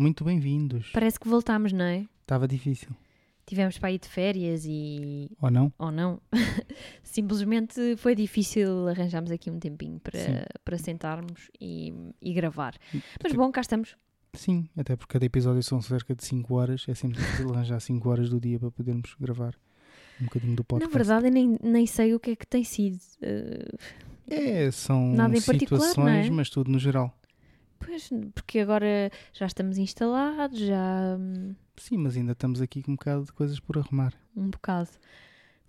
Muito bem-vindos. Parece que voltámos, não é? Estava difícil. Tivemos para ir de férias e. Ou não? ou não. Simplesmente foi difícil arranjarmos aqui um tempinho Sim. para, para sentarmos e, e gravar. Mas Até- bom, cá estamos. Sim, até porque cada episódio são cerca de 5 horas. É sempre difícil arranjar 5 horas do dia para podermos gravar um bocadinho do podcast. Na verdade, eu nem, nem sei o que é que tem sido. Eh, É, são Nada em particular, situações, é? mas tudo no geral. Pois, porque agora já estamos instalados, já. hum, Sim, mas ainda estamos aqui com um bocado de coisas por arrumar um bocado.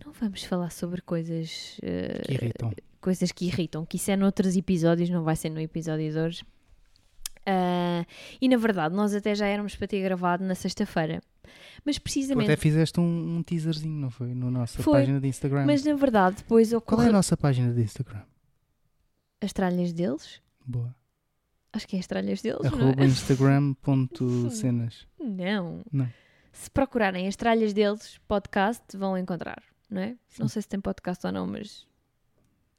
Não vamos falar sobre coisas. eh, que irritam. coisas que irritam, que isso é noutros episódios, não vai ser no episódio de hoje. Ah, e na verdade, nós até já éramos para ter gravado na sexta-feira. Mas Tu precisamente. até fizeste um, um teaserzinho, não foi? Na nossa Foi, página de Instagram. Mas na verdade, depois Qual ocorre é a nossa página de Instagram? as tralhas deles. Boa. Acho que é as tralhas deles, Arroba não é? instagram.cenas. Não. Não. Se procurarem as tralhas deles, podcast, vão encontrar, não é? Não sei se tem podcast ou não, mas.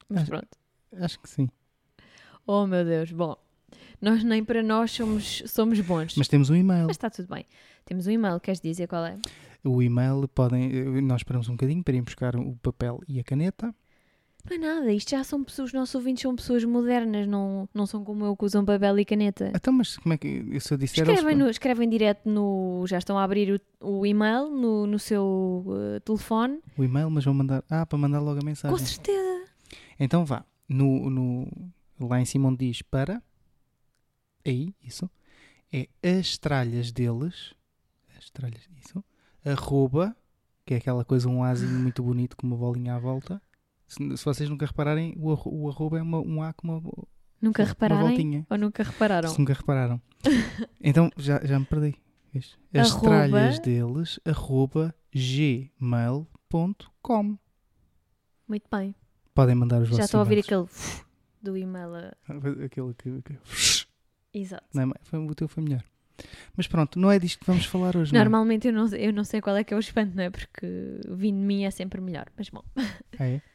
Mas Acho- pronto. Acho que sim. Oh meu Deus, bom. Nós nem para nós somos, somos bons. Mas temos um e-mail. Mas está tudo bem. Temos um e-mail, queres dizer qual é? O e-mail podem. eh, Nós esperamos um bocadinho para ir buscar o papel e a caneta. Não é nada, isto já são pessoas, os nossos ouvintes são pessoas modernas, não, não são como eu que usam papel e caneta. Então, mas como é que. Se eu disser. Escrevem, no, escrevem direto no. Já estão a abrir o, o e-mail no, no seu eh, telefone. O e-mail, mas vão mandar. Ah, para mandar logo a mensagem. Com certeza. Então vá. No, no, lá em cima onde diz para. Aí, isso. É as tralhas deles. As tralhas, isso. Arroba. Que é aquela coisa, um azinho muito bonito com uma bolinha à volta. Se, se vocês nunca repararem, o, o arroba é uma, um A com uma, Nunca repararam? voltinha. Ou nunca repararam? Se nunca repararam. então já, já me perdi. As Arroba- tralhas deles, arroba gmail.com. Muito bem. Podem mandar os vossos Já estou a ouvir aquele do e-mail. a- Aquele que. que- Exato. Não, é- foi, o teu foi melhor. Mas pronto, não é disto que vamos falar hoje. não é? Normalmente eu não, eu não sei qual é que é o espanto, não é? Porque vindo de mim é sempre melhor. Mas bom, Ah, é?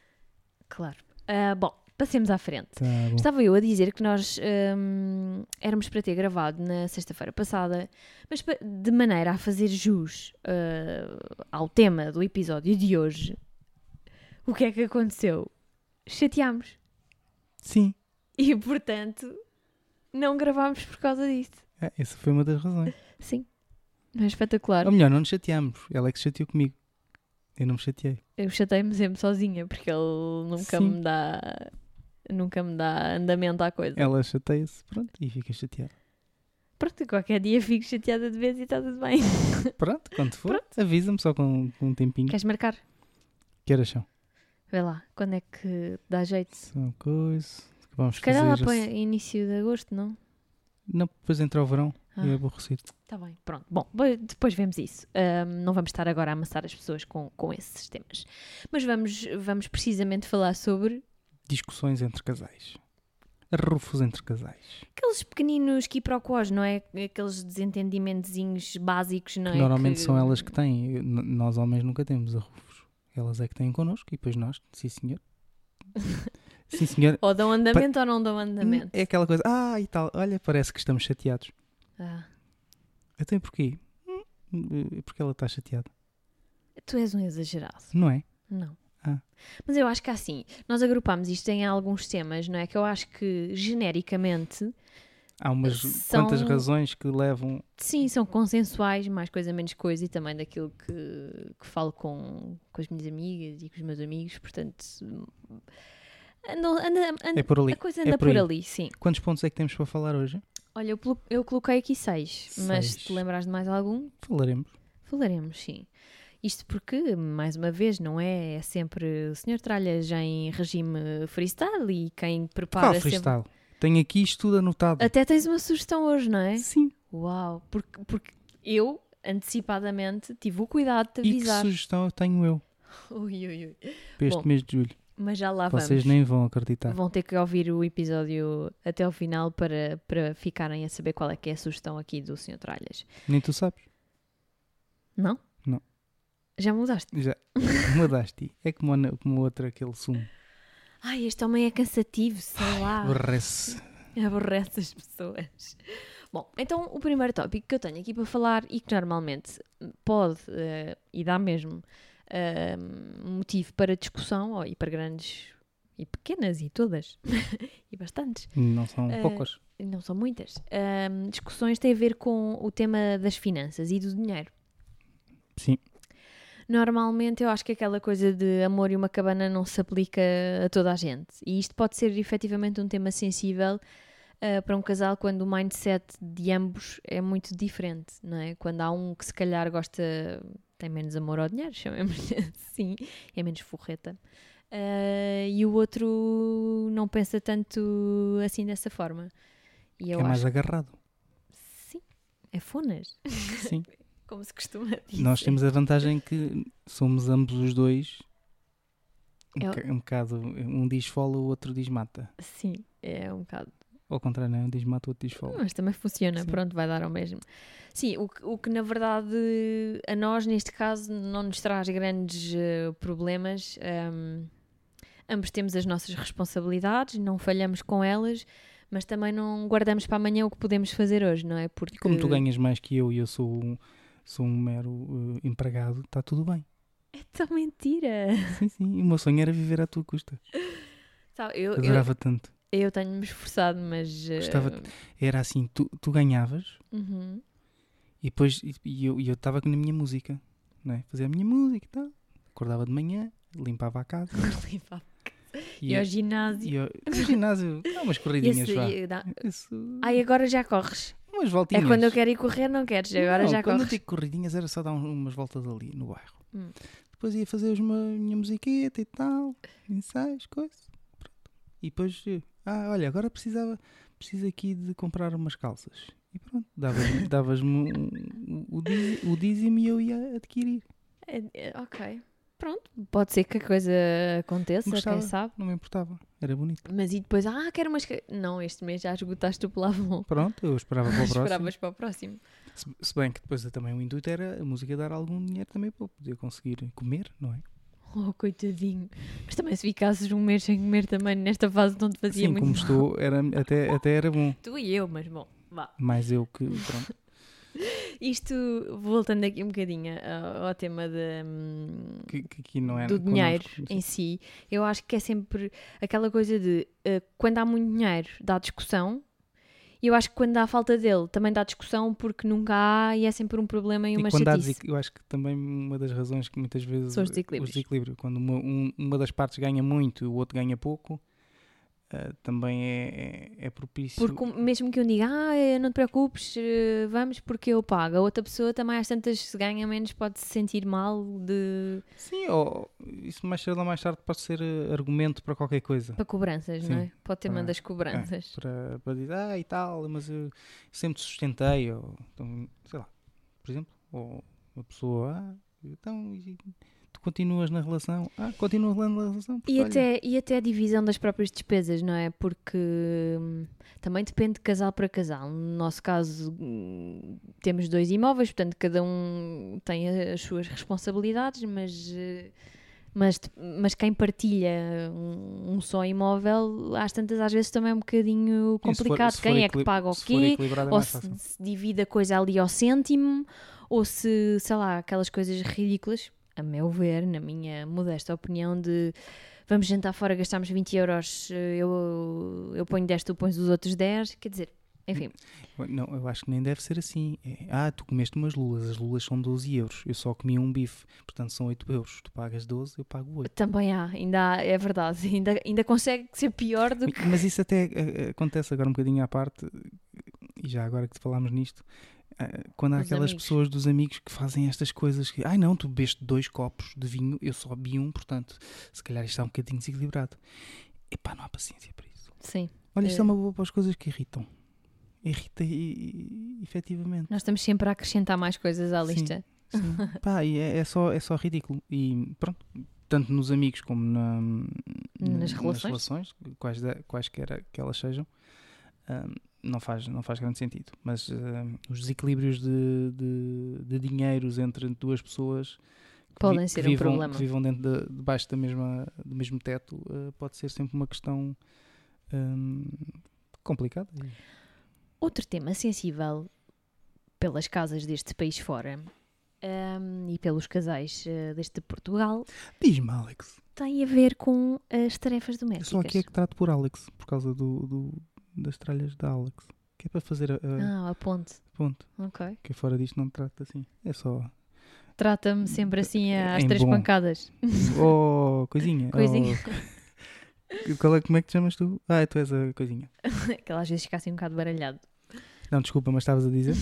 claro. Ah, bom, passemos à frente. Tá. Estava eu a dizer que nós hum, éramos para ter gravado na sexta-feira passada, mas de maneira a fazer jus ah, ao tema do episódio de hoje, o que é que aconteceu? Chateámos. Sim, E, portanto, não gravámos por causa disso. é, essa foi uma das razões. Sim. Não é espetacular. Ou melhor, não nos chateamos. Ela é que se chateou comigo. Eu não me chateei. Eu chatei-me sempre sozinha, porque ele nunca Sim. me dá... Nunca me dá andamento à coisa. Ela chateia-se, pronto, e fica chateada. Pronto, qualquer dia fico chateada de vez e está tudo bem. Pronto, quando for, avisa-me só com, com um tempinho. Queres marcar? Que horas são? Vê lá, quando é que dá jeito? São coisas vamos Se calhar lá para início de agosto, não? Não, depois entra o verão e é Ah, aborrecido. tá bem, pronto. Bom, bo- depois vemos isso. Ahm, não vamos estar agora a amassar as pessoas com, com esses temas. Mas vamos, vamos precisamente falar sobre Discussões entre casais. Arrufos entre casais. aqueles pequeninos quiprocós, não é? Aqueles desentendimentozinhos básicos, não é? Normalmente Que- são elas que têm. N- Nós homens nunca temos arrufos. Elas é que têm connosco e depois nós, sim senhor. sim senhor. Ou dão andamento ou não dão andamento. É aquela coisa, ah e tal, olha, parece que estamos chateados. Ah, Até porquê? Hum, eh, Porque ela está chateada. tu és um exagerado. Não é? Não. Ah. Mas eu acho que assim, nós agrupámos isto em alguns temas, não é? Que eu acho que genericamente, Há umas São- quantas razões que levam. sim, são consensuais, mais coisa menos coisa, e também daquilo que, que falo com, com as minhas amigas e com os meus amigos, portanto. Anda- É por ali. a coisa anda é por por, ali, sim. Quantos pontos é que temos para falar hoje? Olha, eu, eu coloquei aqui seis, mas se Seis. te lembrares de mais algum, Falaremos. falaremos, sim. Isto porque, mais uma vez, não é? É sempre o Sr. Tralhas em regime freestyle e quem prepara Qual sempre freestyle? Tenho aqui isto tudo anotado. Até tens uma sugestão hoje, não é? Sim. Uau! Porque, porque eu, antecipadamente, tive o cuidado de te E que avisar. sugestão tenho eu Ui, ui, ui. para este Bom, mês de julho? Mas já lá Vocês vamos. nem vão acreditar. Vão ter que ouvir o episódio até ao final para, para ficarem a saber qual é que é a sugestão aqui do Sr. Tralhas. Nem tu sabes. Não? Não. Já mudaste? Já mudaste. É como, como outra, aquele sumo. Ai, este homem é cansativo, sei lá. Aborrece. Aborrece as pessoas. Bom, então o primeiro tópico que eu tenho aqui para falar e que normalmente pode eh, e dá mesmo eh, motivo para discussão e para grandes e pequenas e todas e bastantes, Não são Eh, poucas. não são muitas, discussões têm a ver com o tema das finanças e do dinheiro. Sim. Normalmente eu acho que aquela coisa de amor e uma cabana não se aplica a toda a gente. E isto pode ser efetivamente um tema sensível ah, para um casal quando o mindset de ambos é muito diferente, não é? Quando há um que se calhar gosta, tem menos amor ao dinheiro, chamemos assim, é menos forreta. ah, e o outro não pensa tanto assim dessa forma. E é mais agarrado. sim, é fonas, Sim. como se costuma dizer. Nós temos a vantagem que somos ambos os dois um, boca- um bocado. Um diz fola, o outro diz mata. Sim, é um bocado. Ao contrário, não é? Um diz mata, outro diz fola. Mas também funciona, Sim. pronto, vai dar ao mesmo. Sim, o que, o que na verdade a nós, neste caso, não nos traz grandes eh, problemas. Ahm, ambos temos as nossas responsabilidades, não falhamos com elas, mas também não guardamos para amanhã o que podemos fazer hoje, não é? Porque E como tu ganhas mais que eu e eu sou um, sou um mero eh, empregado, está tudo bem. É tão mentira! Sim, sim. O meu sonho era viver à tua custa. Sabe, eu, eu, Adorava tanto. Eu tenho-me esforçado, mas. eh, Gostava Era assim, tu, tu ganhavas uhum. e depois e- e eu e eu estava na minha música, não é? Fazia a minha música e tal. Acordava de manhã, limpava a casa. E ao ginásio. e eu, no ginásio, dá umas E corridinhas, esse- e dá- Isso, Ai, agora já corres. umas É voltinhas. quando eu quero ir correr, não queres, agora Não, já quando eu corres. digo corridinhas era só dar um- umas voltas ali no bairro. Hum. Depois ia fazer ma- minha musiqueta e tal, ensaios, coisas. Pronto. E depois, eh, ah, olha, agora precisava, preciso aqui de comprar umas calças. E pronto, davas-me um- o, o dízimo e eu ia adquirir. É, é, ok. Pronto, pode ser que a coisa aconteça, Gostava. quem sabe. Não me importava, era bonito. Mas e depois, ah, quero umas. Não, este mês já esgotaste o Plavon. Pronto, eu esperava para o próximo. Esperavas para o próximo. Se, se bem que depois também o intuito era a música dar algum dinheiro também para eu poder conseguir comer, não é? Oh, coitadinho. Mas também se ficasses um mês sem comer também nesta fase não te fazia Sim, muito como mal. estou, era, até, até era bom. Tu e eu, mas bom, vá. Mais eu que, pronto. Isto, voltando aqui um bocadinho ao, ao tema de, hum, Que, que é do connosco, dinheiro sim. em si, eu acho que é sempre aquela coisa de eh, quando há muito dinheiro dá discussão. E eu acho que quando há falta dele também dá discussão porque nunca há e é sempre um problema e E uma quando há chatice. desequil- eu acho que também uma das razões que muitas vezes São os desequilíbrios. desequilíbrio, quando uma, um- uma das partes ganha muito e o outro ganha pouco, ah, também é, é, é propício. Porque um- mesmo que eu diga, ah, eh, não te preocupes, eh, vamos porque eu pago. A outra pessoa também às tantas se ganha menos pode se sentir mal de... Sim, ou isso mais cedo ou mais tarde pode ser argumento para qualquer coisa. para cobranças, não Sim, é? Pode ter uma das cobranças. Para, para dizer, ah, e tal, mas eu sempre te sustentei, ou então, sei lá, por exemplo, ou uma pessoa, ah, então e continuas na relação, ah, continuas lá na relação. E olha, até, e até a divisão das próprias despesas, não é? Porque hum, também depende de casal para casal. No nosso caso, hum, temos dois imóveis, portanto, cada um tem as suas responsabilidades, mas, eh, mas, mas quem partilha um, um só imóvel, às tantas, às vezes também é um bocadinho sim, se for- complicado. se for quem é que paga o quê? é ou mais se, se divide a coisa ali ao cêntimo, ou se, sei lá, aquelas coisas ridículas, a meu ver, na minha modesta opinião, de vamos jantar fora, gastamos 20 euros, eh, eu, eu ponho 10, tu pões os outros 10, quer dizer, enfim, Não, eu acho que nem deve ser assim. É, ah, tu comeste umas lulas, as lulas são 12 euros. Eu só comi um bife, portanto são 8 euros. Tu pagas 12, eu pago 8. também há, ainda há, é verdade, ainda, ainda consegue ser pior do que. Mas isso até eh, acontece agora um bocadinho à parte, e já agora que te falámos nisto, eh, quando há aquelas amigos. pessoas dos amigos que fazem estas coisas que, ai não, tu bebeste dois copos de vinho, eu só bebi um, portanto, se calhar isto está um bocadinho desequilibrado. Epá, não há paciência para isso. Sim, Olha, isto Eh. é uma boa para as coisas que irritam. Irrita e, e- efetivamente. nós estamos sempre a acrescentar mais coisas à Sim. lista. Sim. Pá, e é, é só, é só ridículo. E pronto, tanto nos amigos como na- Nas relações. quais, quaisquer que elas sejam, hum, não, faz, não faz grande sentido. Mas hum, os desequilíbrios de, de, de dinheiros entre duas pessoas que Podem que ser um vivam, problema. que vivam dentro de, debaixo da mesma, do mesmo teto, uh, pode ser sempre uma questão hum, complicado. Outro tema sensível pelas casas deste país fora um, e pelos casais uh, deste Portugal Diz-me, Alex. tem a ver com as tarefas Eu domésticas. só aqui é que trato por Alex, por causa do, do- das tralhas da Alex. Que é para fazer a, a Ah, a ponte. ponto. Ok. Que fora disto não trato assim. É só. Trata-me sempre assim às três bom. pancadas. Oh, coisinha. Coisinha. Oh. Qual é, como é que te chamas tu? Ah, tu és a coisinha. Aquela às vezes fica assim um bocado baralhado. Não, desculpa, mas estavas a dizer?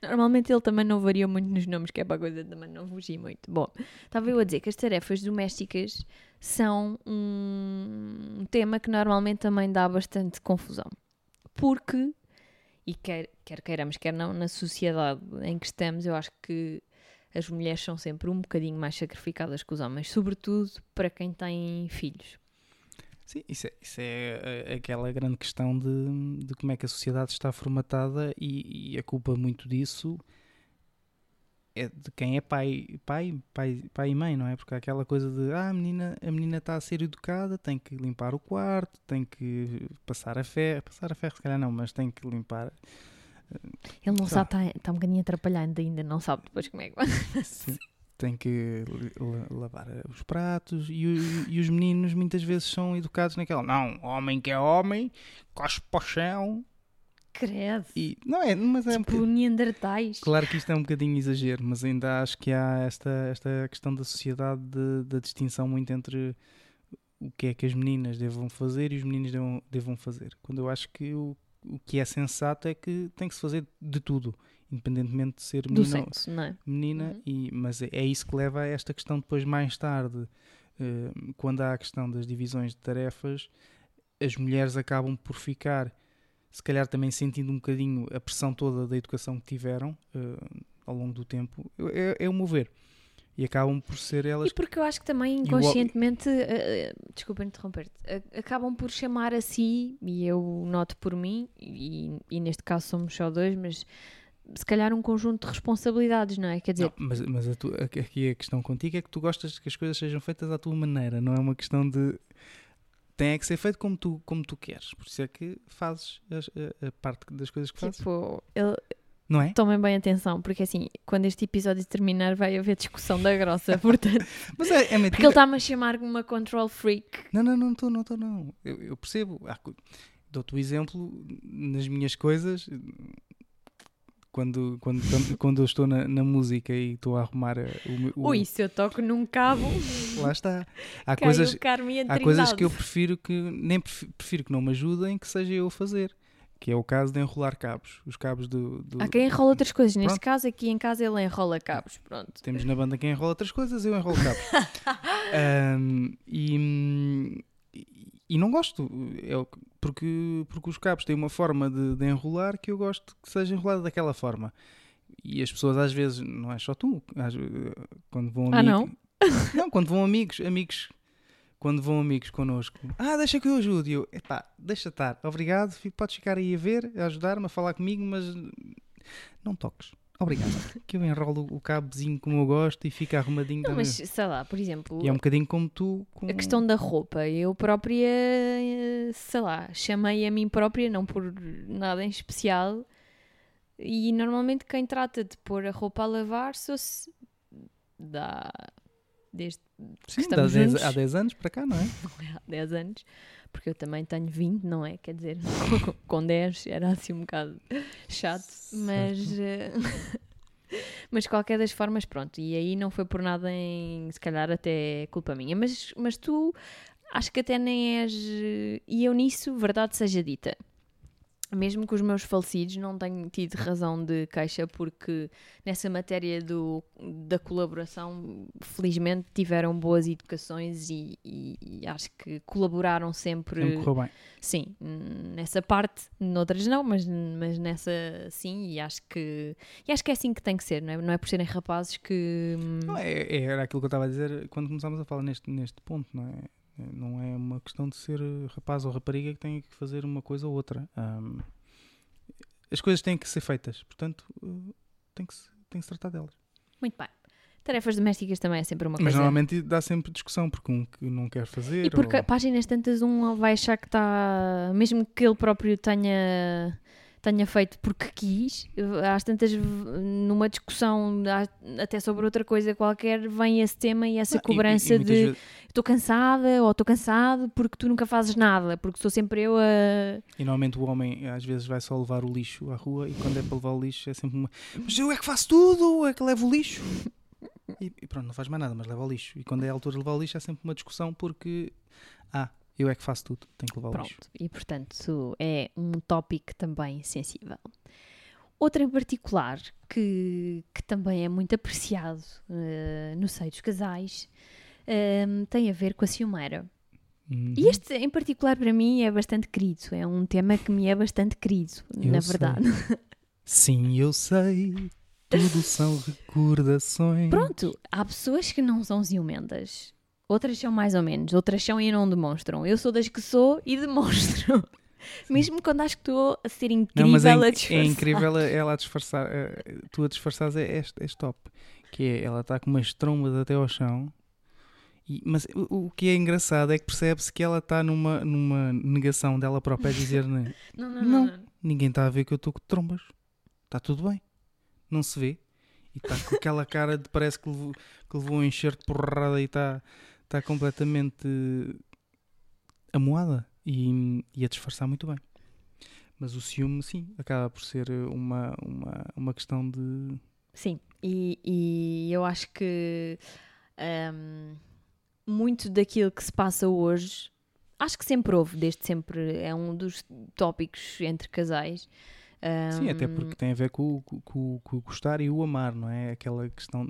Normalmente ele também não varia muito nos nomes, que é para a coisa também não fugir muito. Bom, estava eu a dizer que as tarefas domésticas são um tema que normalmente também dá bastante confusão. Porque, e quer, quer queiramos, quer não, na sociedade em que estamos, eu acho que as mulheres são sempre um bocadinho mais sacrificadas que os homens, sobretudo para quem tem filhos. Sim, isso é, isso é a- aquela grande questão de, de como é que a sociedade está formatada e, e a culpa muito disso é de quem é pai, pai, pai, pai e mãe, não é? Porque há aquela coisa de ah, a menina a menina está a ser educada, tem que limpar o quarto, tem que passar a ferro, passar a ferro se calhar não, mas tem que limpar Ele não lá. sabe, está tá um bocadinho atrapalhado ainda, não sabe depois como é que vai. Sim. Tem que lavar os pratos e, o- e os meninos muitas vezes são educados naquela não, homem que é homem, cospe para o chão Credo. e não é, mas é um Tipo bocadinho- Neandertais. claro que isto é um bocadinho exagero, mas ainda acho que há esta, esta questão da sociedade de- da distinção muito entre o que é que as meninas devam fazer e os meninos devam, devam fazer. Quando eu acho que o, o que é sensato é que tem que se fazer de tudo, independentemente de ser menino sexo, é? menina, Uhum. e, mas é, é isso que leva a esta questão depois mais tarde, eh, quando há a questão das divisões de tarefas, as mulheres acabam por ficar, se calhar também sentindo um bocadinho a pressão toda da educação que tiveram eh, ao longo do tempo, é, é o mover. E acabam por ser elas E porque eu acho que também E o- inconscientemente, eh, desculpa interromper-te, a- acabam por chamar a si, e eu noto por mim, e, e neste caso somos só dois, mas se calhar um conjunto de responsabilidades, não é? Quer dizer, Não, mas mas a tu- aqui a questão contigo é que tu gostas que as coisas sejam feitas à tua maneira, não é uma questão de. Tem é que ser feito como tu, como tu queres. Por isso é que fazes as- a, a parte das coisas que fazes. tipo, ele, Não é? tomem bem atenção, porque assim, quando este episódio terminar vai haver discussão da grossa, portanto, Mas é, é porque ele mentira. está-me a chamar uma control freak. Não, não, não estou, não estou, não. Eu, eu percebo. Co- Dou-te o exemplo nas minhas coisas. Quando, quando, quando eu estou na, na música e estou a arrumar a- o, meu- o- Ui, se eu toco num cabo, lá está. Há coisas, há coisas que eu prefiro que nem prefiro, prefiro que não me ajudem que seja eu a fazer. Que é o caso de enrolar cabos. Os cabos do. do- Há quem enrola outras coisas. Neste Pronto. caso, aqui em casa, ele enrola cabos. Pronto. Temos na banda quem enrola outras coisas, eu enrolo cabos. Ahm, e, e- não gosto. É que- porque, porque os cabos têm uma forma de, de enrolar que eu gosto que seja enrolada daquela forma. E as pessoas às vezes, não é só tu, às- quando vão Ah, amigos. não? Não, quando vão amigos, amigos. Quando vão amigos connosco, ah, deixa que eu ajude. E eu, epá, deixa estar, obrigado, podes ficar aí a ver, a ajudar-me, a falar comigo, mas não toques. Obrigado. que eu enrolo o cabozinho como eu gosto e fica arrumadinho Não, mas sei lá, por exemplo, E é um bocadinho como tu. Com... a questão da roupa, eu própria, sei lá, chamei a mim própria, não por nada em especial, e normalmente quem trata de pôr a roupa a lavar sou se dá desde Sim, estamos há 10, juntos. há 10 anos para cá, não é? há 10 anos, porque eu também tenho 20, não é? Quer dizer, com 10 era assim um bocado chato, mas. eh, Mas de qualquer das formas, pronto, e aí não foi por nada em, se calhar até culpa minha, mas, mas tu acho que até nem és, eh, e eu nisso, verdade seja dita, mesmo que os meus falecidos não tenham tido razão de queixa, porque nessa matéria do, da colaboração, felizmente tiveram boas educações e, e- e acho que colaboraram sempre. Correu bem. Sim, nessa parte, noutras não, mas, mas nessa sim, e acho que e acho que é assim que tem que ser, não é? Não é por serem rapazes que. hum, Não, é, é- era aquilo que eu estava a dizer quando começámos a falar neste, neste ponto, não é? Não é uma questão de ser rapaz ou rapariga que tem que fazer uma coisa ou outra. Ahm, as coisas têm que ser feitas, portanto, eh, tem que, se, tem que se tratar delas. Muito bem. Tarefas domésticas também é sempre uma Mas coisa. normalmente dá sempre discussão, porque um que não quer fazer. E porque ou- páginas tantas um vai achar que está. Mesmo que ele próprio tenha, tenha feito porque quis, às tantas, numa discussão até sobre outra coisa qualquer, vem esse tema e essa Não, e- e- e cobrança de vezes- estou cansada ou estou cansado porque tu nunca fazes nada, porque sou sempre eu a. E normalmente o homem às vezes vai só levar o lixo à rua e quando é para levar o lixo é sempre uma. Mas eu é que faço tudo, é que levo o lixo. E, e pronto, não faz mais nada, mas leva o lixo. E quando é a altura de levar o lixo é sempre uma discussão porque. Ah, eu é que faço tudo, tenho que levar o lixo. Pronto, e portanto é um tópico também sensível. Outra em particular que, que também é muito apreciado eh, no seio dos casais eh, tem a ver com a ciumeira. Uhum. E este em particular para mim é bastante querido, é um tema que me é bastante querido, Eu na sei. verdade. Sim, eu sei. Tudo são recordações. Pronto, há pessoas que não são ciumentas. Outras são mais ou menos, outras são e não demonstram. Eu sou das que sou e demonstro. Mesmo quando acho que estou a ser incrível Não, mas é, a inc- disfarçar. é incrível ela a disfarçar. eh, Tu a disfarçares é, é, é top. Que é, ela está com umas trombas até ao chão. E- mas o, o que é engraçado é que percebe-se que ela está numa, numa negação dela própria a dizer né, Não, não, Não. não. ninguém está a ver que eu estou com trombas. Está tudo bem. Não se vê. E está com aquela cara de parece que levou, que levou um enxerto de porrada e está, está completamente amoada e, e a disfarçar muito bem. Mas o ciúme, sim, acaba por ser uma, uma, uma questão de. Sim, e, e eu acho que hum, muito daquilo que se passa hoje, acho que sempre houve, desde sempre, é um dos tópicos entre casais. Sim, até porque tem a ver com, o- com, com o gostar e o amar, não é? Aquela questão,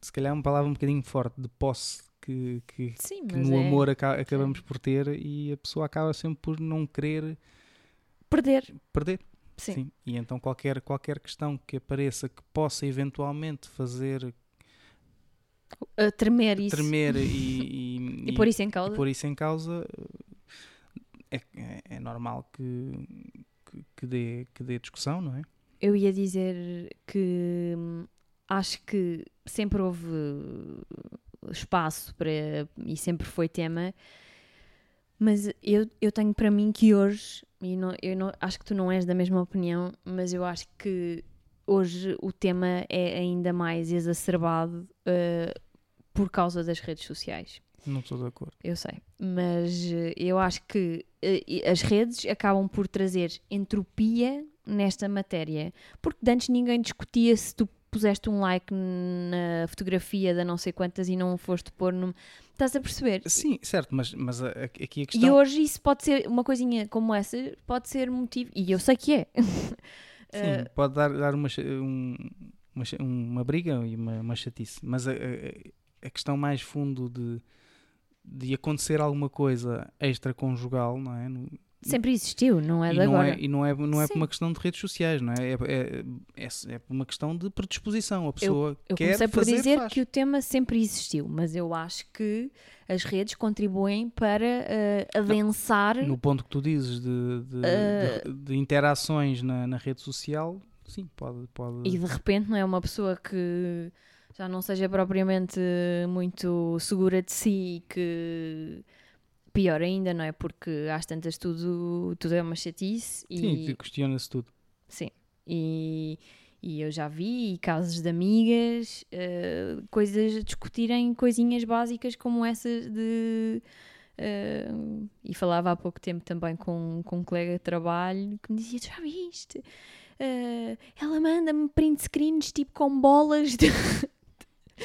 se calhar uma palavra um bocadinho forte, de posse, que, que, Sim, que no é amor aca- acabamos por ter e a pessoa acaba sempre por não querer perder. perder. Sim. E então qualquer, qualquer questão que apareça que possa eventualmente fazer A tremer isso tremer e, e, e, pôr isso em causa. e pôr isso em causa, é, é, é normal que, que, que dê, que dê discussão, não é? Eu ia dizer que hum, acho que sempre houve espaço para e sempre foi tema, mas eu, eu tenho para mim que hoje, e não, eu não, acho que tu não és da mesma opinião, mas eu acho que hoje o tema é ainda mais exacerbado eh, por causa das redes sociais. Não estou de acordo. Eu sei, mas eh, eu acho que as redes acabam por trazer entropia nesta matéria, porque de antes ninguém discutia se tu puseste um like na fotografia da não sei quantas e não foste pôr no. Estás a perceber? Sim, certo, mas, mas a- aqui a E questão. hoje isso pode ser, uma coisinha como essa, pode ser motivo, e eu sei que é. Sim, Eh, pode dar, dar uma, um- uma, uma briga e uma, uma chatice, mas a, a- a questão mais fundo de, de acontecer alguma coisa extraconjugal, não é? No- sempre existiu, não é e, de não agora. é, e não é, não é por uma questão de redes sociais, não é? É, é, é, é por uma questão de predisposição. A pessoa Eu quer comecei por fazer, dizer faz. que o tema sempre existiu, mas eu acho que as redes contribuem para eh, adensar. No ponto que tu dizes de, de, Eh, de- de interações na, na rede social, sim, pode. pode... E de repente não é uma pessoa que já não seja propriamente muito segura de si e que pior ainda, não é? Porque às tantas tudo, tudo é uma chatice e Sim, questiona-se tudo. sim. E, e eu já vi casos de amigas, eh, coisas discutirem coisinhas básicas como essas de eh, e falava há pouco tempo também com, com um colega de trabalho que me dizia: "Tu já viste? Eh, ela manda-me print screens tipo com bolas de,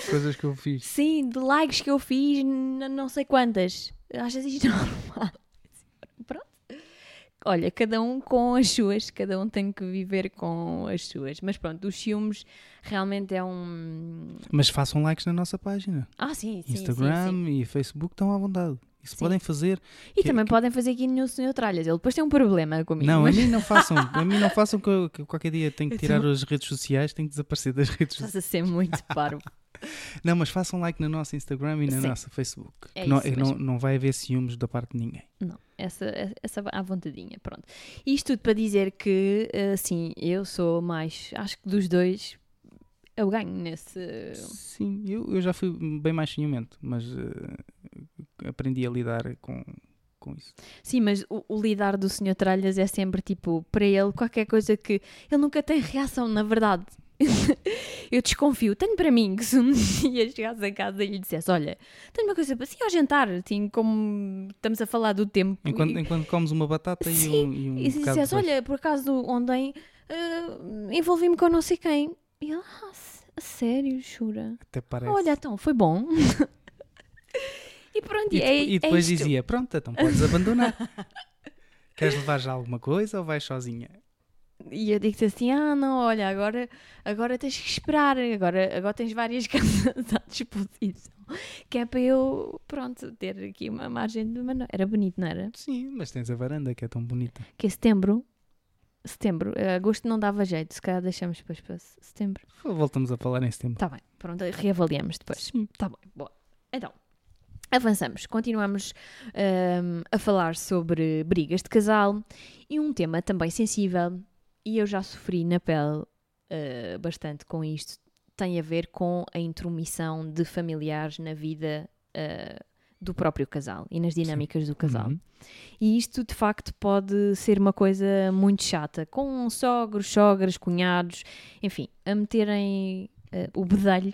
Coisas que eu fiz. sim, de likes que eu fiz, não sei quantas. Achas isto normal? Pronto. Olha, cada um com as suas, cada um tem que viver com as suas. Mas pronto, os ciúmes realmente é um. Mas façam likes na nossa página. Ah, sim, sim. sim, Instagram sim. e Facebook estão à vontade. Isso Sim. podem fazer. E que- também que- podem fazer aqui no Senhor Tralhas. Ele depois tem um problema comigo. Não, a mas mim não façam. A mim não façam que, eu- que qualquer dia tenho que tirar as redes sociais, tenho que desaparecer das redes sociais. estás a ser muito parvo. Não, mas façam like na nossa Instagram e na Sim. nossa Facebook. É Que não, não, não vai haver ciúmes da parte de ninguém. Não, essa, essa à vontadinha, pronto. Isto tudo para dizer que, eh, sim, eu sou mais, acho que dos dois, o ganho nesse. Sim, eu, eu já fui bem mais ciumento, mas eh, aprendi a lidar com, com isso. Sim, mas o, o lidar do Sr. Tralhas é sempre tipo, para ele, qualquer coisa que. Ele nunca tem reação, na verdade. eu desconfio, tenho para mim que se um dia chegasse a casa e lhe dissesse: Olha, tenho uma coisa para assim ao jantar, assim como estamos a falar do tempo. Enquanto, e, enquanto comes uma batata e Sim, um, e um e se dissesse. Olha, por acaso ontem ah, envolvi-me com não sei quem. E ele: Ah, a sério, jura? Até parece. Olha, então, foi bom. e pronto, e, e, é, e depois é dizia: Pronto, então podes abandonar. Queres levar já alguma coisa ou vais sozinha? E eu digo-te assim: ah, não, olha, agora, agora tens que esperar, agora, agora tens várias casas à disposição, que é para eu, pronto, ter aqui uma margem de manobra. Era bonito, não era? Sim, mas tens a varanda que é tão bonita. Que é setembro. Setembro, eh, agosto não dava jeito, se calhar deixamos depois para setembro. Voltamos a falar em setembro. Tá bem, pronto, reavaliamos depois. Sim. Tá bem, boa. Então, avançamos. Continuamos ahm, a falar sobre brigas de casal e um tema também sensível, e eu já sofri na pele ah, bastante com isto, tem a ver com a intromissão de familiares na vida ah, do próprio casal e nas dinâmicas do casal. Uhum. E isto de facto pode ser uma coisa muito chata, com sogros, sogras, cunhados, enfim, a meterem eh, o bedelho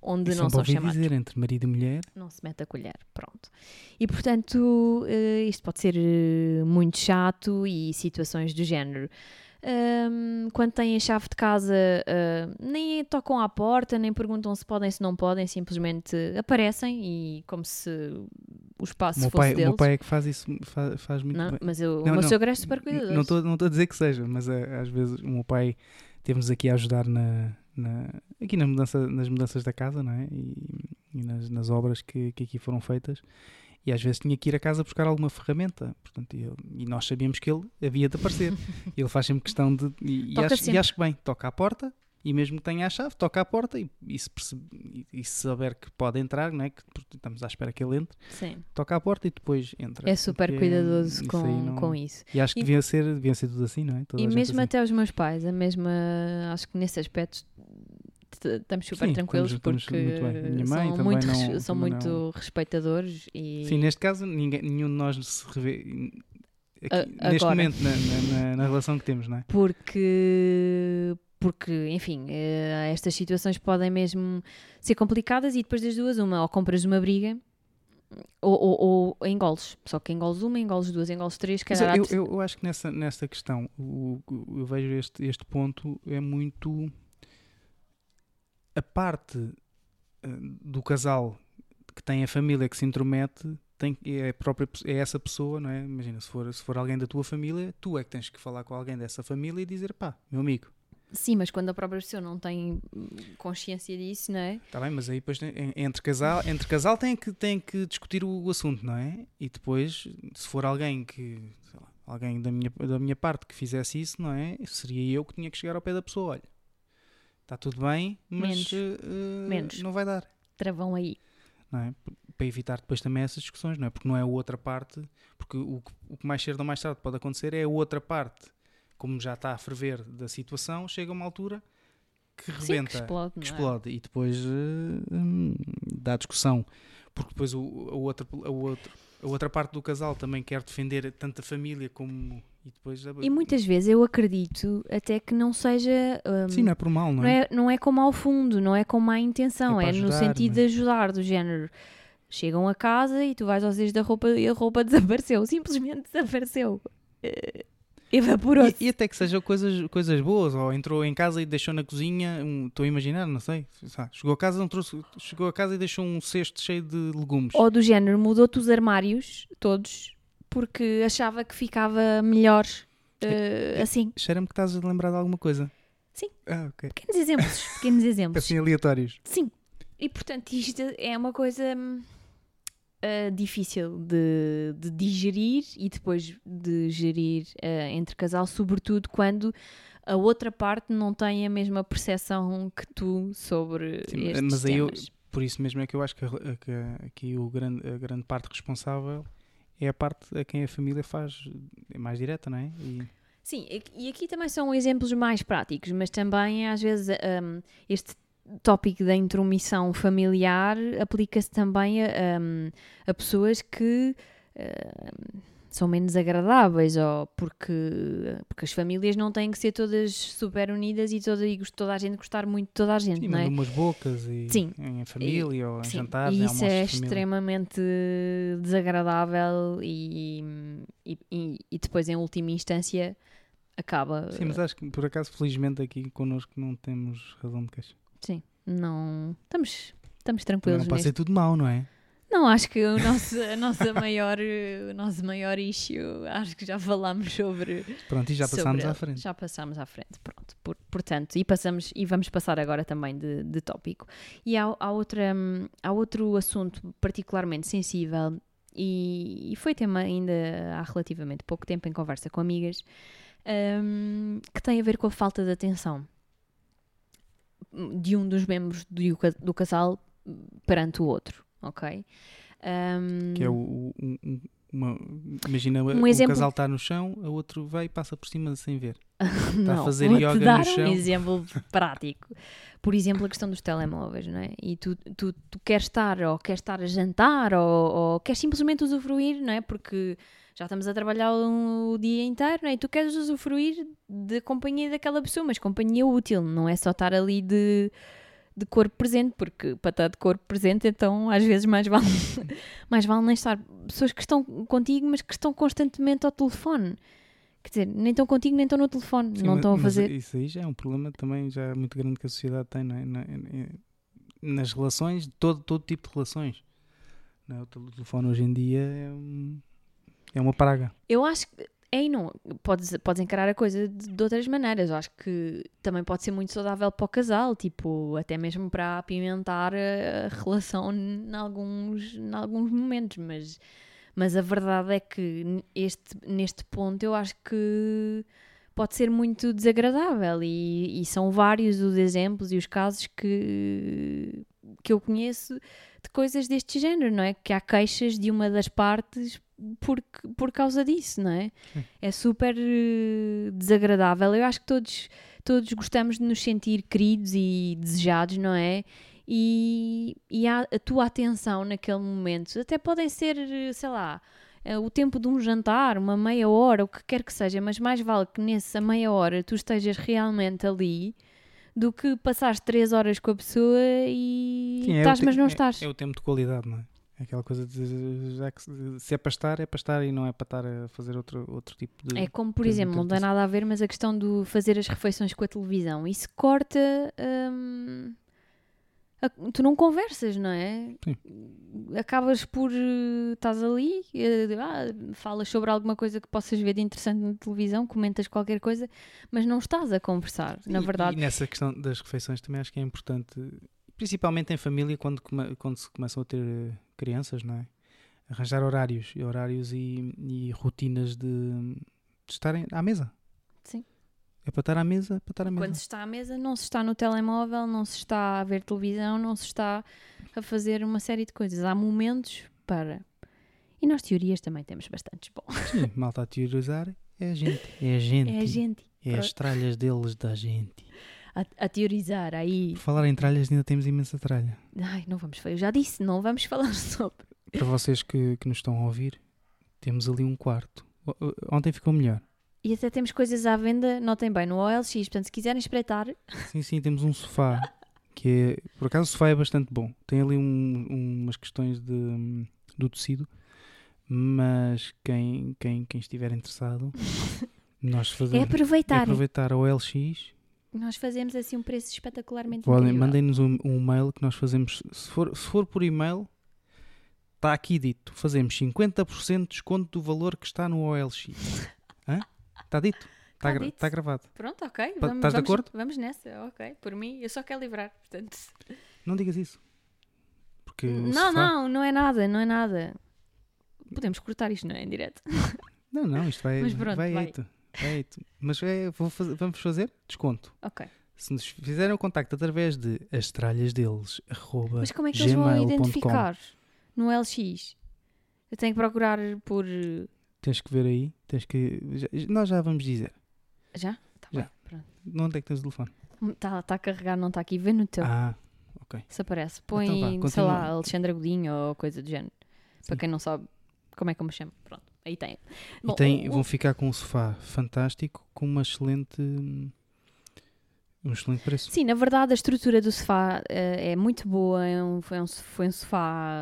onde E não são chamados. dizer entre marido e mulher. Não se mete a colher, pronto. E portanto, isto pode ser muito chato e situações do género. Ahm, quando têm a chave de casa, ah, nem tocam à porta, nem perguntam se podem, se não podem, simplesmente aparecem e como se o espaço O meu, fosse pai, o deles. meu pai é que faz isso, faz, faz muito Não, bem. mas eu, o Não, meu não. sogro é super cuidadoso. Não estou não estou a dizer que seja, mas eh, às vezes o meu pai teve-nos aqui a ajudar na, na- aqui na mudança, nas mudanças da casa não é? e, e nas, nas obras que, que aqui foram feitas. E às vezes tinha que ir a casa buscar alguma ferramenta. Portanto, e, ele- e nós sabíamos que ele havia de aparecer. e ele faz sempre questão de. E, e acho, e acho que bem, toca à porta. E mesmo que tenha a chave, toca à porta e, e se, percebe- e- se souber que pode entrar, não é? que estamos à espera que ele entre, Sim. toca à porta e depois entra. É super Porque cuidadoso isso com, não- com isso. E acho que devia ser, devia ser tudo assim, não é? Toda E mesmo assim. até os meus pais, a mesma, acho que nesse aspecto estamos super Sim, tranquilos estamos- estamos porque mãe são, muito, não- são muito não- respeitadores e Sim, neste caso, ninguém, nenhum de nós se revê aqui, A- neste momento na, na- na- relação que temos, não é? porque porque enfim eh, estas situações podem mesmo ser complicadas e depois das duas uma ou compras uma briga ou, ou, ou engoles. Só que engoles uma engoles duas engoles três há eu, eu, eu acho que nessa, nessa questão, o- eu vejo este, este ponto é muito a parte eh, do casal que tem a família que se intromete tem, é, própria, é essa pessoa, não é? Imagina, se for, se for alguém da tua família, tu é que tens que falar com alguém dessa família e dizer, pá, meu amigo, sim mas quando a própria pessoa não tem hum, consciência disso não é Está bem, mas aí depois entre casal, entre casal tem que, tem que discutir o, o assunto, não é? E depois, se for alguém que, lá, alguém da minha, da minha parte que fizesse isso, não é? Seria eu que tinha que chegar ao pé da pessoa, olha, está tudo bem, mas Menos. eh, Menos. não vai dar, travão aí não é? Para evitar depois também essas discussões, não é? Porque não é a outra parte, porque o, que- o que mais cedo ou mais tarde pode acontecer é a outra parte, como já está a ferver da situação, chega uma altura que sim, rebenta que explode, que é? explode e depois hum, dá discussão porque depois o, a, outra, a, outra, a outra parte do casal também quer defender tanto a família como e depois E muitas vezes eu acredito até que não seja. hum, sim não é por mal não, não, é? é, não é com mau fundo, não é com má intenção, É é, no sentido não de é? ajudar, do género. Chegam a casa e tu vais aos dias da roupa e a roupa desapareceu, simplesmente desapareceu. Eh, Evaporou-se. e, e até que sejam coisas, coisas boas ou entrou em casa e deixou na cozinha um- estou a imaginar não sei sabe, chegou a casa não trouxe, chegou a casa e deixou um cesto cheio de legumes Ou do género, mudou-te os armários todos porque achava que ficava melhor É- assim. cheira-me que estás a lembrar de alguma coisa Sim. ah, Pequenos exemplos, pequenos exemplos. assim aleatórios Sim. E portanto, isto é uma coisa ah, difícil de, de digerir e depois de gerir ah, entre casal, sobretudo quando a outra parte não tem a mesma percepção que tu sobre Sim, estes mas aí eu- temas. por isso mesmo é que eu acho que, que aqui o grande, a grande parte responsável é a parte a quem a família faz é mais direta, não é? E, Sim, e- aqui também são exemplos mais práticos, mas também às vezes hum, este tópico da intromissão familiar aplica-se também a, a, a pessoas que uh, são menos agradáveis, ou porque, porque as famílias não têm que ser todas super unidas e toda, e toda a gente gostar muito de toda a gente, Sim, não é? umas bocas e Sim. em família ou em Sim, jantares, e isso é extremamente desagradável e, e, e- e depois, em última instância, acaba. Sim, mas acho que por acaso, felizmente, aqui connosco não temos razão de queixa. Sim, não. Estamos, estamos tranquilos não pode ser tudo mau, não é? Não, acho que o nosso, a nossa maior, o nosso maior issue, acho que já falámos sobre. Pronto, e já passámos à frente. Já passámos à frente, pronto. Por- portanto, e passamos e vamos passar agora também de, de tópico. E há, há, outra, há outro assunto particularmente sensível e, e foi tema ainda há relativamente pouco tempo em conversa com amigas hum, que tem a ver com a falta de atenção de um dos membros do, do casal perante o outro, ok? Hum, Que é o, o- um- um- uma, imagina, Um o exemplo- casal está no chão, o outro vai e passa por cima sem ver. não, a fazer yoga dar no chão. um exemplo prático. Por exemplo, a questão dos telemóveis, não é? E tu, tu, tu queres estar, ou queres estar a jantar, ou, ou queres simplesmente usufruir, não é? Porque já estamos a trabalhar o, o dia inteiro, não é? E tu queres usufruir da companhia daquela pessoa, mas companhia útil, não é só estar ali de, de corpo presente, porque para estar de corpo presente, então às vezes mais vale, mais vale nem estar. Pessoas que estão contigo, mas que estão constantemente ao telefone. Quer dizer, nem estão contigo, nem estão no telefone. Sim, não estão a fazer. Isso aí já é um problema também já muito grande que a sociedade tem, não é? Na- na- nas relações, todo, todo tipo de relações. Não é? O telefone hoje em dia é, um- é uma praga. Eu acho que. É e não. Podes, podes encarar a coisa de, de outras maneiras. Eu acho que também pode ser muito saudável para o casal, tipo, até mesmo para apimentar a, relação em alguns, alguns momentos. Mas, mas a verdade é que este, neste ponto eu acho que pode ser muito desagradável. E, e são vários os exemplos e os casos que, que eu conheço de coisas deste género, não é? Que há queixas de uma das partes por, por causa disso, não é? Sim. É super eh, desagradável. Eu acho que todos, todos gostamos de nos sentir queridos e desejados, não é? E, e a, a tua atenção naquele momento até podem ser, eh, sei lá, eh, o tempo de um jantar, uma meia hora, o que quer que seja, mas mais vale que nessa meia hora tu estejas realmente ali do que passares três horas com a pessoa e Sim, é estás, te- mas não é- estás. É, o tempo de qualidade, não é? É aquela coisa de já que se, é para estar, é para estar e não é para estar a fazer outro, outro tipo de. É como, por exemplo, não tem nada a ver, mas a questão do fazer as refeições com a televisão. Isso corta. hum, a- tu não conversas, não é? Sim. Acabas por. eh, estás ali, eh, ah, falas sobre alguma coisa que possas ver de interessante na televisão, comentas qualquer coisa, mas não estás a conversar, na E- verdade. E nessa questão das refeições também acho que é importante, principalmente em família, quando, quando se começam a ter eh, crianças, não é? Arranjar horários, e horários e, e rotinas de, de estarem à mesa. Sim. É para estar à mesa, é para estar à mesa. Quando se está à mesa, não se está no telemóvel, não se está a ver televisão, não se está a fazer uma série de coisas. Há momentos para. E nós, teorias, também temos bastantes. Bom, Sim, malta a teorizar é a gente. É a gente. é a gente É as tralhas deles da gente. A, a teorizar aí. Por falar em tralhas, ainda temos imensa tralha. Ai, não vamos. Eu já disse, não vamos falar sobre. Para vocês que, que nos estão a ouvir, temos ali um quarto. O- o- Ontem ficou melhor. E até temos coisas à venda, notem bem, no OLX. Portanto, se quiserem espreitar, Sim, sim, temos um sofá que é. Por acaso o sofá é bastante bom. Tem ali um- umas questões de, do tecido, mas quem, quem, quem estiver interessado, nós é fazemos. é aproveitar. aproveitar a OLX. Nós fazemos assim um preço espetacularmente Podem, mandem-nos um, um mail que nós fazemos. Se for, se for por e-mail, está aqui dito. Fazemos 50% de desconto do valor que está no OLX. Hã? Está dito? Está, Tá gra- está gravado. Pronto, ok. Vamos, estás de vamos- acordo? Vamos nessa, ok. Por mim, eu só quero livrar. Portanto, Não digas isso. Porque não, sofá- não, não é nada, não é nada. Podemos cortar isto, não é? Em direto. Não, não, isto vai, Mas pronto, vai, vai. Eito. Mas é, fazer- vamos fazer desconto. Ok. Se nos fizerem o contacto através de as tralhas deles, arroba Mas como é que eles vão identificar no LX? Eu tenho que procurar por. Tens que ver aí, tens que. já- nós já vamos dizer. Já? Tá Já. bem, pronto. Onde é que tens o telefone? Está tá a carregar, não está aqui. Vê no teu. Ah, ok. Se aparece. Põe, Então vá, sei lá, Alexandra Godinho ou coisa do género. Para Sim. quem não sabe como é que eu me chamo. Pronto, aí tem. E Bom, tem, o- vão ficar com um sofá fantástico com uma excelente. Um excelente preço. Sim, na verdade a estrutura do sofá eh, é muito boa. É um- foi, um, foi um sofá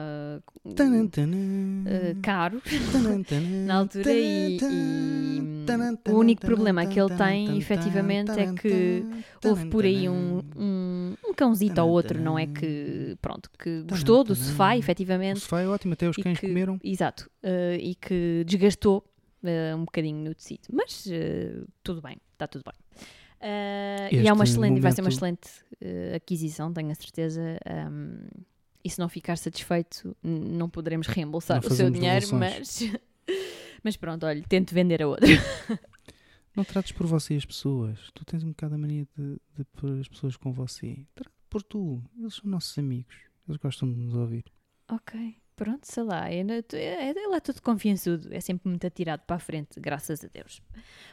uh, Tanan, tanan. eh, caro. Tanan, na altura e- e, o único problema que ele tem, efetivamente, é que Houve por aí um, um, um cãozito ou outro, não é que, pronto, que gostou do sofá, O efetivamente. sofá é ótimo, até os cães que- comeram. Exato. e que desgastou um bocadinho no tecido. Mas tudo bem, está tudo bem. Eh, e é uma excelente, vai ser uma momento- excelente eh, aquisição, tenho a certeza. ehm, e se não ficar satisfeito, não poderemos reembolsar Não o seu dinheiro, mas, mas pronto, olha, tento vender a outra. Não trates por você as pessoas. Tu tens um bocado a mania de, de pôr as pessoas com você. Trata por tu. Eles são nossos amigos. Eles gostam de nos ouvir. Ok, pronto, sei lá. não- é- Ele é todo confiançudo, é sempre muito atirado para a frente, graças a Deus.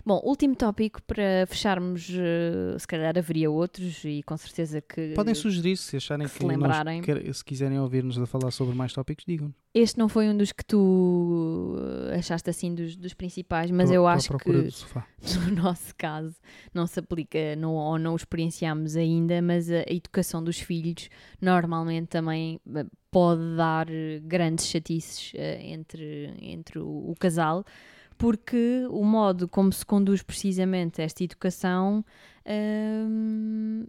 Bom, último tópico para fecharmos. eh, Se calhar haveria outros e com certeza que. Podem sugerir se acharem que que, se nós lembrarem. quer- se quiserem ouvir-nos a falar sobre mais tópicos, digam. Este não foi um dos que tu eh, achaste assim dos, dos principais, mas eu acho procura que no nosso caso não se aplica não, ou não o experienciamos ainda, mas a, educação dos filhos normalmente também eh, pode dar eh, grandes chatices entre, entre o, o casal, porque o modo como se conduz precisamente esta educação. hum,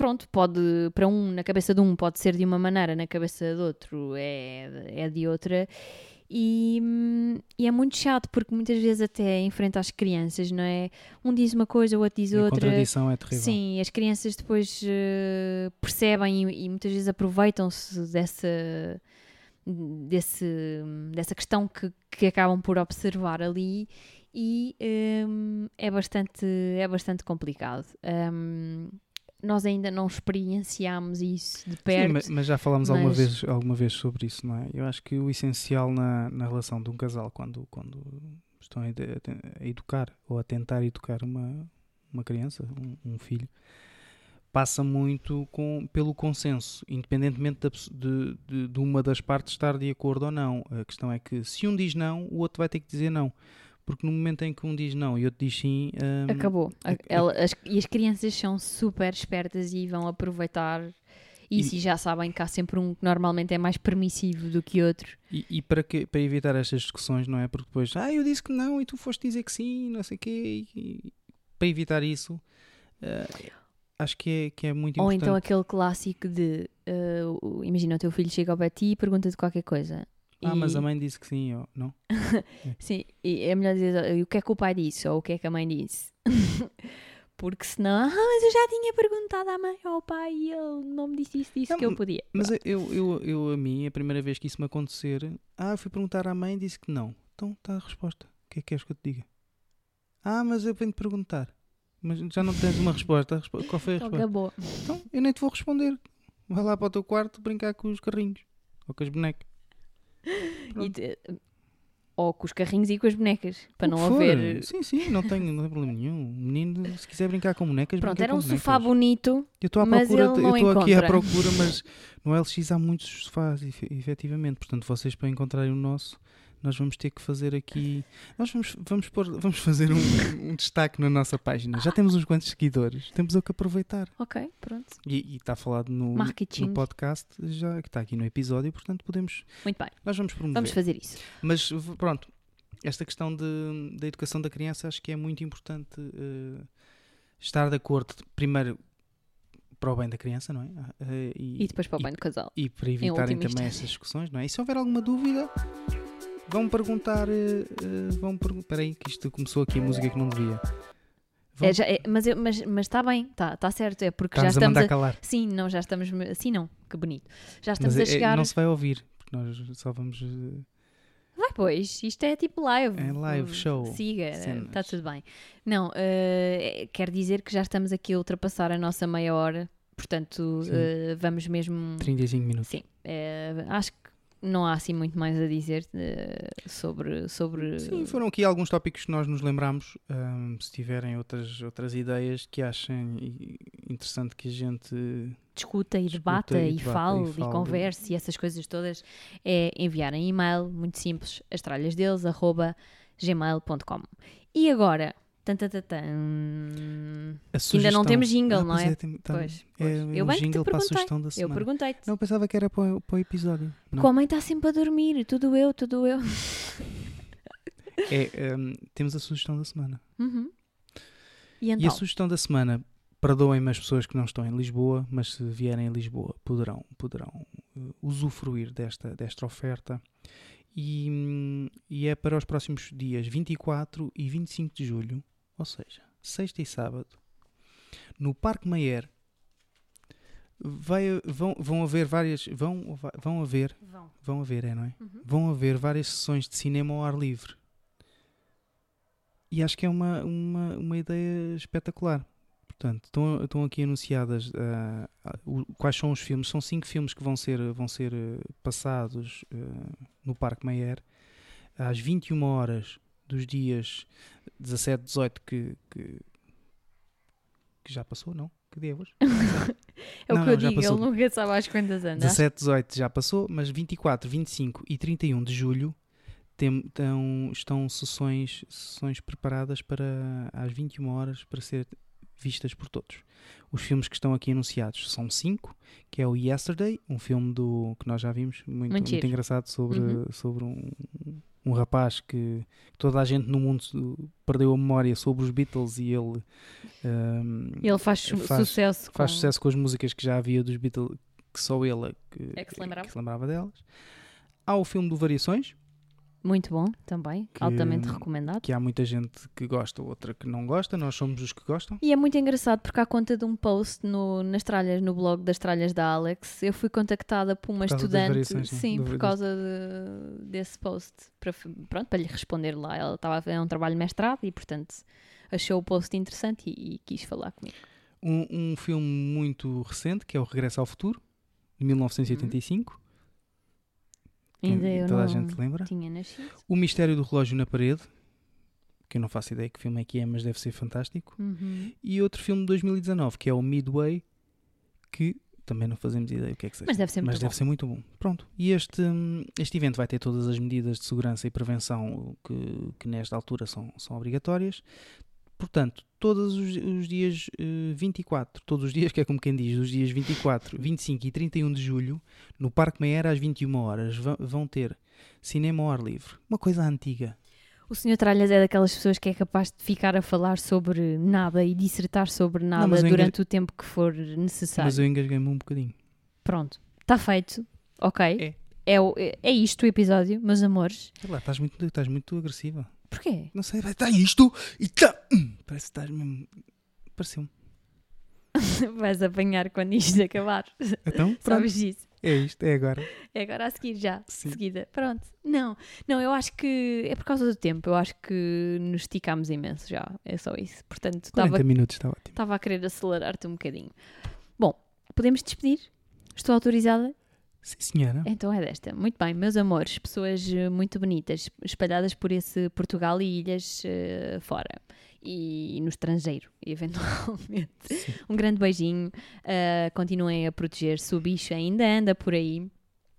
Pronto, pode para um, na cabeça de um pode ser de uma maneira, na cabeça do outro é, é de outra, e, e é muito chato porque muitas vezes até enfrenta as crianças, não é? Um diz uma coisa, o outro diz E a outra. contradição é terrível. Sim, as crianças depois eh, percebem e, e muitas vezes aproveitam-se dessa, desse, dessa questão que, que acabam por observar ali e hum, é, bastante, é bastante complicado. Hum, nós ainda não experienciámos isso de Sim, perto. ma- mas já falámos alguma, mas- vez, alguma vez sobre isso, não é? Eu acho que o essencial na, na relação de um casal, quando, quando estão a, a a educar ou a tentar educar uma, uma criança, um, um filho, passa muito com, pelo consenso, independentemente da de, de, de uma das partes estar de acordo ou não. A questão é que se um diz não, o outro vai ter que dizer não. Porque no momento em que um diz não e outro diz sim, hum, Acabou. Ela- as- e as crianças são super espertas e vão aproveitar isso e, já sabem que há sempre um que normalmente é mais permissivo do que outro. E, e para, que, para evitar estas discussões, não é? Porque depois, ah, eu disse que não e tu foste dizer que sim, não sei o quê. E, para evitar isso, eh, acho que é, que é muito Ou importante. então aquele clássico de o- imagina o teu filho chega ao pé de ti e pergunta-te qualquer coisa. Ah, E- mas a mãe disse que sim, ou não? Sim, e é melhor dizer "E o que é que o pai disse ou o que é que a mãe disse. Porque senão, ah, mas eu já tinha perguntado à mãe ou ao pai e ele não me disse isso, disse Não, que eu podia. Mas eu, eu, eu, a mim, a primeira vez que isso me acontecer, ah, fui perguntar à mãe e disse que não. Então está a resposta. O que é que queres que eu te diga? Ah, mas eu venho te perguntar. Mas já não tens uma resposta. Qual foi a resposta? acabou. Então eu nem te vou responder. Vai lá para o teu quarto brincar com os carrinhos. Ou com as bonecas. Ou com os carrinhos e com as bonecas, para não for. haver. Sim, sim, não tenho, não tem problema nenhum. Menino, se quiser brincar com bonecas, Pronto, era um sofá bonito, Eu estou à mas procura, eu estou aqui à procura, mas no LX há muitos sofás, efe- efetivamente. Portanto, vocês para encontrarem o nosso, nós vamos ter que fazer aqui. Nós vamos, vamos, pôr, vamos fazer um, um destaque na nossa página. Já temos uns quantos seguidores, temos o que aproveitar. ok, pronto, E e está falado no, no podcast, já que está aqui no episódio, portanto, podemos. muito bem, Nós vamos promover. vamos fazer isso. Mas pronto, esta questão de, da educação da criança acho que é muito importante eh, estar de acordo, primeiro para o bem da criança, não é? Ah, eh, E depois para o e- banho de casal. e para evitarem também essas discussões, não é? E se houver alguma dúvida, vão perguntar. eh, vão perguntar. Espera aí, que isto começou aqui a música que não devia. Vão- É, já- é, mas eu- mas mas está bem, está tá certo, é porque Estás já a estamos mandar a, calar. Sim, não, já estamos. Sim, não, que bonito. Já estamos Mas a é- chegar. não se vai ouvir, porque nós só vamos. eh, Vai, pois, isto é tipo live. É live Uh, show, Siga, está tudo bem. Não, eh, quer dizer que já estamos aqui a ultrapassar a nossa meia hora, portanto, eh, vamos mesmo. 35 minutos. Sim, eh, acho que não há assim muito mais a dizer eh, sobre. sobre Sim, foram aqui alguns tópicos que nós nos lembramos. ahm, se tiverem outras, outras ideias que achem interessante que a gente discuta e debata e e, fale e e, converse e essas coisas todas é enviarem e-mail, muito simples, astralhasdeles.gmail.com E agora, tan, tan, tan, tan, a que ainda não temos jingle, Ah, não pois é? tem- tá- Pois, é pois. um Eu bem que te a perguntei. Eu perguntei-te. Não, pensava que era para, o- para o episódio. Não. Porque o homem está sempre a dormir, tudo eu, tudo eu. É, hum, temos a sugestão da semana. Uhum. E E a então? sugestão da semana, perdoem-me as pessoas que não estão em Lisboa, mas se vierem a Lisboa poderão, poderão uh, usufruir desta, desta oferta. E, hum, e é para os próximos dias 24 e 25 de julho, ou seja, sexta e sábado, no Parque Mayer. Vai, vão, vão haver várias. Vão, vão haver. Vão. Vão haver, é, não é? Uhum. vão haver várias sessões de cinema ao ar livre. E acho que é uma, uma, uma ideia espetacular. Portanto, estão, estão aqui anunciadas ah, ah, o- quais são os filmes. São cinco filmes que vão ser, vão ser eh, passados eh, no Parque Mayer às 21 horas dos dias 17, 18 que, que, que já passou, não? Que dia é hoje? É o Não, que eu não, digo, passou. ele nunca sabe às quantas anda. 17, 18 já passou, mas 24, 25 e 31 de julho tem, tão- estão sessões, sessões preparadas para às 21 horas para ser vistas por todos. Os filmes que estão aqui anunciados são cinco, que é o Yesterday, um filme do que nós já vimos, muito, Muito engraçado sobre, Uhum. sobre um, um rapaz que toda a gente no mundo se- perdeu a memória sobre os Beatles e ele ahm, Ele faz, Faz- sucesso com... faz sucesso com as músicas que já havia dos Beatles, que só ele é que, É que se lembrava. lembrava delas. Há o filme do Variações, Muito bom, também. Que- Altamente recomendado. que há muita gente que gosta, outra que não gosta, nós somos os que gostam. E é muito engraçado porque há conta de um post no, nas tralhas, no blog das tralhas da Alex, eu fui contactada por uma Por estudante, sim, por causa de- desse post, para, pronto, para lhe responder lá. Ela estava a fazer um trabalho de mestrado e, portanto, achou o post interessante e, e quis falar comigo. Um, um filme muito recente, que é o Regresso ao Futuro, de 1985. Quem- Ainda eu toda a gente lembra. tinha nascido. O Mistério do Relógio na Parede, que eu não faço ideia que filme é que é, mas deve ser fantástico. Uhum. E outro filme de 2019, que é o Midway, que também não fazemos ideia o que é que seja. Mas deve ser muito Mas bom. deve ser muito bom. Pronto. E este, hum, este evento vai ter todas as medidas de segurança e prevenção que, que nesta altura são, são obrigatórias. Portanto, todos os, os dias eh, 24, todos os dias, que é como quem diz, os dias 24, 25 e 31 de julho, no Parque Meyer às 21 horas, vão ter cinema ao ar livre. Uma coisa antiga. O Sr. Tralhas é daquelas pessoas que é capaz de ficar a falar sobre nada e dissertar sobre nada eu durante o tempo que for necessário. Mas eu engasguei-me um bocadinho. Pronto, está feito, ok? É. É, o- é- é isto o episódio, meus amores. Sei lá, estás muito, estás muito agressiva. Porquê? Não sei, vai, está isto e tá. hum, Parece que estás mesmo. Pareceu-me. Vais apanhar quando isto acabar. Então. Sabes disso? É isto, é agora. É agora a seguir já, Sim. seguida. Pronto. Não, não, eu acho que é por causa do tempo. Eu acho que nos esticámos imenso já. É só isso. Portanto, 40 estava minutos, está ótimo. estava a querer acelerar-te um bocadinho. Bom, podemos despedir? Estou autorizada? Sim, senhora. Então é desta. Muito bem, meus amores, pessoas eh, muito bonitas, espalhadas por esse Portugal e ilhas eh, fora. E no estrangeiro, eventualmente. Sim. Um grande beijinho. eh, continuem a proteger-se. O bicho ainda anda por aí.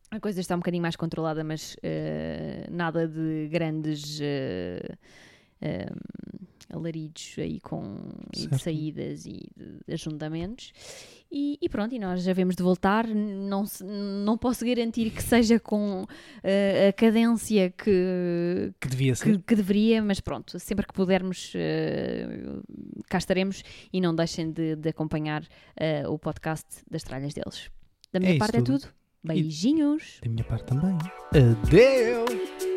A coisa está um bocadinho mais controlada, mas eh, nada de grandes alaridos aí com e de saídas e de ajuntamentos. E, e pronto, e nós já vemos de voltar. Não, não posso garantir que seja com eh, a cadência que, Que devia ser. que, que deveria, mas pronto, sempre que pudermos, eh, cá estaremos e não deixem de, de acompanhar eh, o podcast das tralhas deles. Da minha isso parte tudo. é tudo. Beijinhos! Da minha parte também. Adeus!